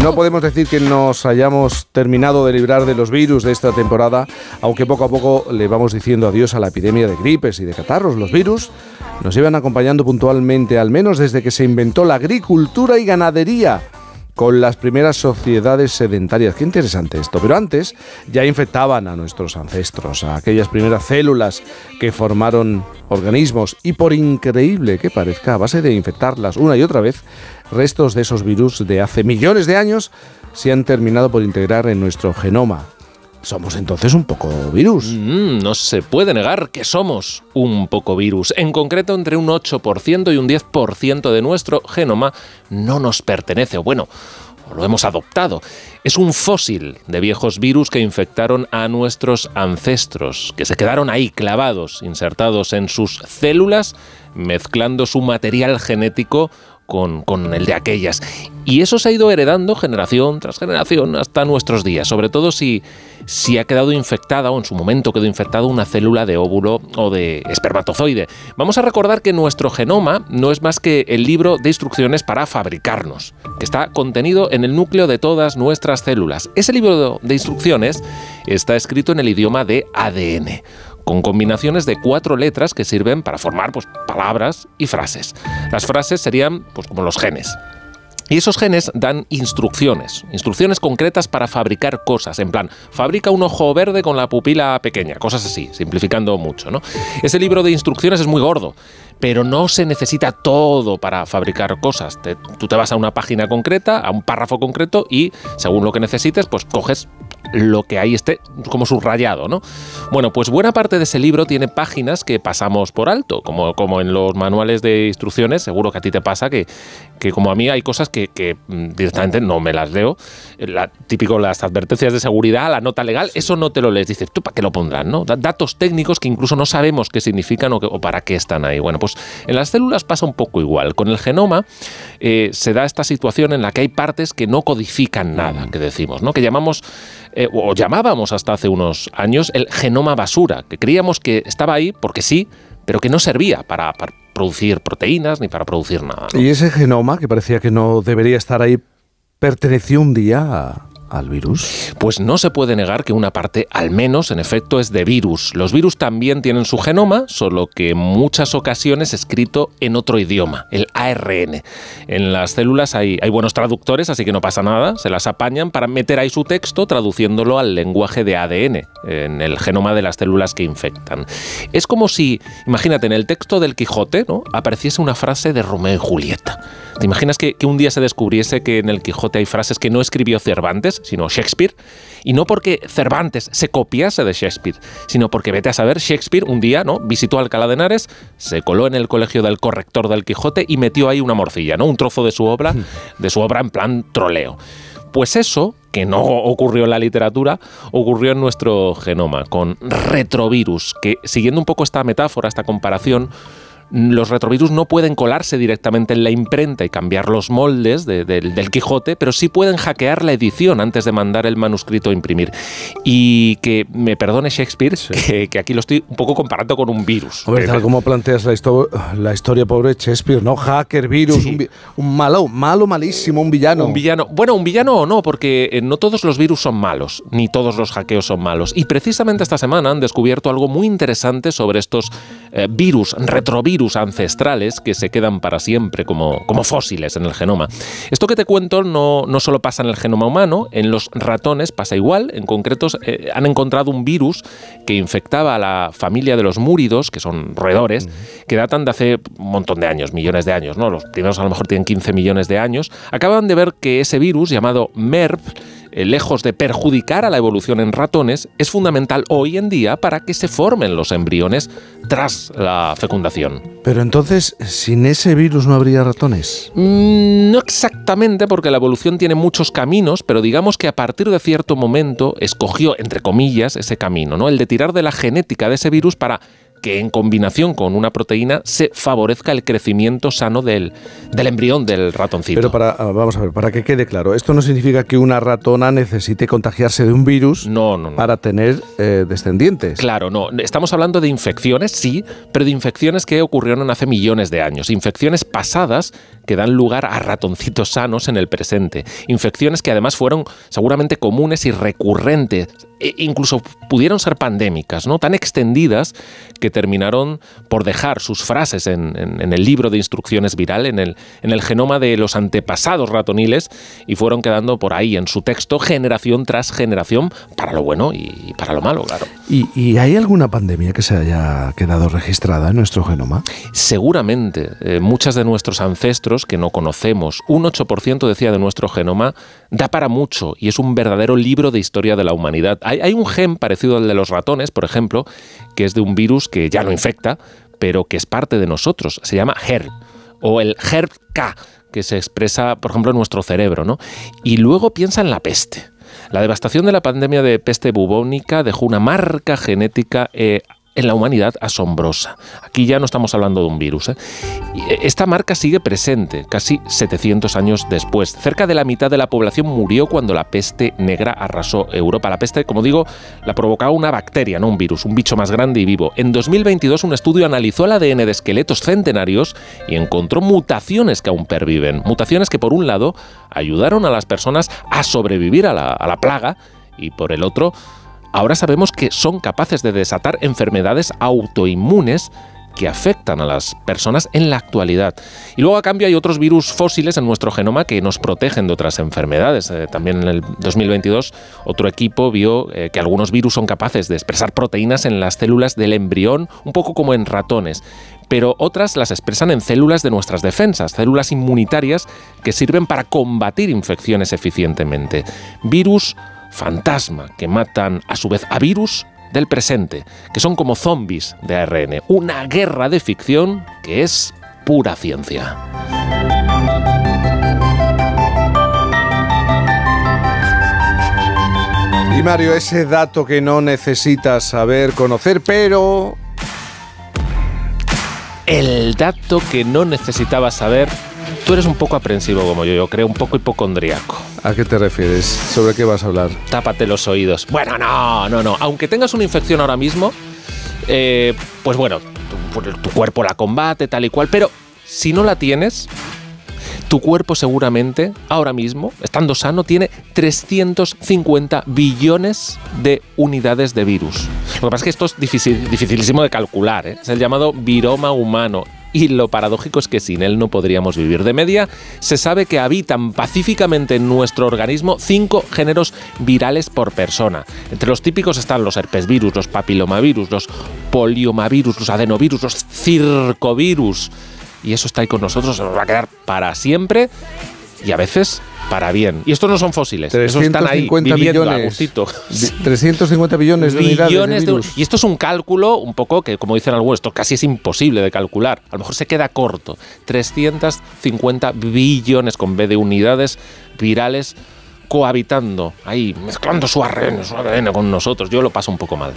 No podemos decir que nos hayamos terminado de librar de los virus de esta temporada, aunque poco a poco le vamos diciendo adiós a la epidemia de gripes y de catarros. Los virus nos llevan acompañando puntualmente, al menos desde que se inventó la agricultura y ganadería con las primeras sociedades sedentarias. Qué interesante esto. Pero antes ya infectaban a nuestros ancestros, a aquellas primeras células que formaron organismos y por increíble que parezca, a base de infectarlas una y otra vez, restos de esos virus de hace millones de años se han terminado por integrar en nuestro genoma. Somos entonces un poco virus. Mm, no se puede negar que somos un poco virus. En concreto, entre un 8% y un 10% de nuestro genoma no nos pertenece, o bueno, lo hemos adoptado. Es un fósil de viejos virus que infectaron a nuestros ancestros, que se quedaron ahí clavados, insertados en sus células, mezclando su material genético con, el de aquellas. Y eso se ha ido heredando generación tras generación hasta nuestros días, sobre todo si, si ha quedado infectada o en su momento quedó infectada una célula de óvulo o de espermatozoide. Vamos a recordar que nuestro genoma no es más que el libro de instrucciones para fabricarnos, que está contenido en el núcleo de todas nuestras células. Ese libro de instrucciones está escrito en el idioma de ADN con combinaciones de cuatro letras que sirven para formar pues, palabras y frases. Las frases serían pues, como los genes. Y esos genes dan instrucciones, instrucciones concretas para fabricar cosas, en plan, fabrica un ojo verde con la pupila pequeña, cosas así, simplificando mucho, ¿no? Ese libro de instrucciones es muy gordo, pero no se necesita todo para fabricar cosas. tú te vas a una página concreta, a un párrafo concreto y según lo que necesites, pues coges lo que ahí esté como subrayado, ¿no? Bueno, pues buena parte de ese libro tiene páginas que pasamos por alto, como, como en los manuales de instrucciones, seguro que a ti te pasa que, que como a mí hay cosas que, que mm, directamente no me las leo. La, típico las advertencias de seguridad, la nota legal, eso no te lo lees. Dices, ¿tú para qué lo pondrán? ¿no? Datos técnicos que incluso no sabemos qué significan o, o, para qué están ahí. Bueno, pues en las células pasa un poco igual. Con el genoma eh, se da esta situación en la que hay partes que no codifican nada, que decimos, ¿no? que llamamos eh, o llamábamos hasta hace unos años el genoma basura, que creíamos que estaba ahí porque sí, pero que no servía para, producir proteínas ni para producir nada. Y ese genoma, que parecía que no debería estar ahí, perteneció un día a, al virus? Pues no se puede negar que una parte, al menos en efecto, es de virus. Los virus también tienen su genoma, solo que en muchas ocasiones escrito en otro idioma, el ARN. En las células hay, buenos traductores, así que no pasa nada, se las apañan para meter ahí su texto traduciéndolo al lenguaje de ADN, en el genoma de las células que infectan. Es como si, imagínate, en el texto del Quijote ¿no? apareciese una frase de Romeo y Julieta. ¿Te imaginas que, un día se descubriese que en el Quijote hay frases que no escribió Cervantes, sino Shakespeare? Y no porque Cervantes se copiase de Shakespeare, sino porque vete a saber, Shakespeare un día ¿no? visitó Alcalá de Henares, se coló en el colegio del corrector del Quijote y metió ahí una morcilla, ¿no? un trozo de su obra, hmm. de su obra en plan troleo. Pues eso, que no ocurrió en la literatura, ocurrió en nuestro genoma, con retrovirus, que siguiendo un poco esta metáfora, esta comparación, los retrovirus no pueden colarse directamente en la imprenta y cambiar los moldes del Quijote, pero sí pueden hackear la edición antes de mandar el manuscrito a imprimir. Y que me perdone Shakespeare, que, aquí lo estoy un poco comparando con un virus. A ver, tal como planteas la, la, historia pobre de Shakespeare, ¿no? Hacker, virus, un, malo, malo, malísimo, un villano. Un villano. Bueno, un villano o no, porque eh, no todos los virus son malos, ni todos los hackeos son malos. Y precisamente esta semana han descubierto algo muy interesante sobre estos eh, virus, retrovirus virus ancestrales que se quedan para siempre como, como fósiles en el genoma. Esto que te cuento no, no solo pasa en el genoma humano, en los ratones pasa igual. En concreto, eh, han encontrado un virus que infectaba a la familia de los múridos, que son roedores, que datan de hace un montón de años, millones de años. ¿no? Los primeros a lo mejor tienen 15 millones de años. Acaban de ver que ese virus, llamado MERV, lejos de perjudicar a la evolución en ratones, es fundamental hoy en día para que se formen los embriones tras la fecundación. Pero entonces, sin ese virus no habría ratones. Mm, no exactamente, porque la evolución tiene muchos caminos, pero digamos que a partir de cierto momento escogió, entre comillas, ese camino, ¿no? El de tirar de la genética de ese virus para que en combinación con una proteína se favorezca el crecimiento sano del, del embrión del ratoncito. Pero para, ah, vamos a ver, para que quede claro, esto no significa que una ratona necesite contagiarse de un virus no, no, no. para tener eh, descendientes. Claro, no. Estamos hablando de infecciones, sí, pero de infecciones que ocurrieron hace millones de años. Infecciones pasadas que dan lugar a ratoncitos sanos en el presente. Infecciones que además fueron seguramente comunes y recurrentes e incluso pudieron ser pandémicas, ¿no? tan extendidas que terminaron por dejar sus frases en, el libro de instrucciones viral, en el, en el genoma de los antepasados ratoniles, y fueron quedando por ahí en su texto generación tras generación, para lo bueno y para lo malo, claro. ¿Y, hay alguna pandemia que se haya quedado registrada en nuestro genoma? Seguramente. Eh, muchas de nuestros ancestros que no conocemos, un 8% decía de nuestro genoma, da para mucho y es un verdadero libro de historia de la humanidad hay, un gen parecido al de los ratones, por ejemplo, que es de un virus que ya no infecta, pero que es parte de nosotros. Se llama HERP o el HERP-K, que se expresa, por ejemplo, en nuestro cerebro. ¿no? Y luego piensa en la peste. La devastación de la pandemia de peste bubónica dejó una marca genética eh, en la humanidad asombrosa. Aquí ya no estamos hablando de un virus. ¿eh? Esta marca sigue presente casi 700 años después. Cerca de la mitad de la población murió cuando la peste negra arrasó Europa. La peste, como digo, la provocaba una bacteria, no un virus, un bicho más grande y vivo. En 2022 un estudio analizó el ADN de esqueletos centenarios y encontró mutaciones que aún perviven. Mutaciones que por un lado ayudaron a las personas a sobrevivir a la plaga y por el otro ahora sabemos que son capaces de desatar enfermedades autoinmunes que afectan a las personas en la actualidad. Y luego a cambio hay otros virus fósiles en nuestro genoma que nos protegen de otras enfermedades. Eh, también en el 2022 otro equipo vio eh, que algunos virus son capaces de expresar proteínas en las células del embrión, un poco como en ratones. Pero otras las expresan en células de nuestras defensas, células inmunitarias que sirven para combatir infecciones eficientemente. Virus fantasma que matan a su vez a virus del presente, que son como zombies de ARN. Una guerra de ficción que es pura ciencia. Y Mario, ese dato que no necesitas saber, conocer, pero... El dato que no necesitabas saber Tú eres un poco aprensivo como yo, yo creo, un poco hipocondriaco. ¿A qué te refieres? ¿Sobre qué vas a hablar? Tápate los oídos. Bueno, no, no, no. Aunque tengas una infección ahora mismo, eh, pues bueno, tu, cuerpo la combate, tal y cual, pero si no la tienes, tu cuerpo seguramente, ahora mismo, estando sano, tiene 350 billones de unidades de virus. Lo que pasa es que esto es dificilísimo de calcular, ¿eh? es el llamado viroma humano y lo paradójico es que sin él no podríamos vivir. De media, se sabe que habitan pacíficamente en nuestro organismo cinco géneros virales por persona. Entre los típicos están los herpesvirus, los papilomavirus, los poliomavirus, los adenovirus, los circovirus. Y eso está ahí con nosotros, se nos va a quedar para siempre y a veces para bien. Y estos no son fósiles, esos están ahí viviendo billones, 350 billones de unidades de Y esto es un cálculo un poco que, como dicen algunos, esto casi es imposible de calcular. A lo mejor se queda corto. 350 billones con B de unidades virales cohabitando ahí, mezclando su ARN, su ADN con nosotros. Yo lo paso un poco mal.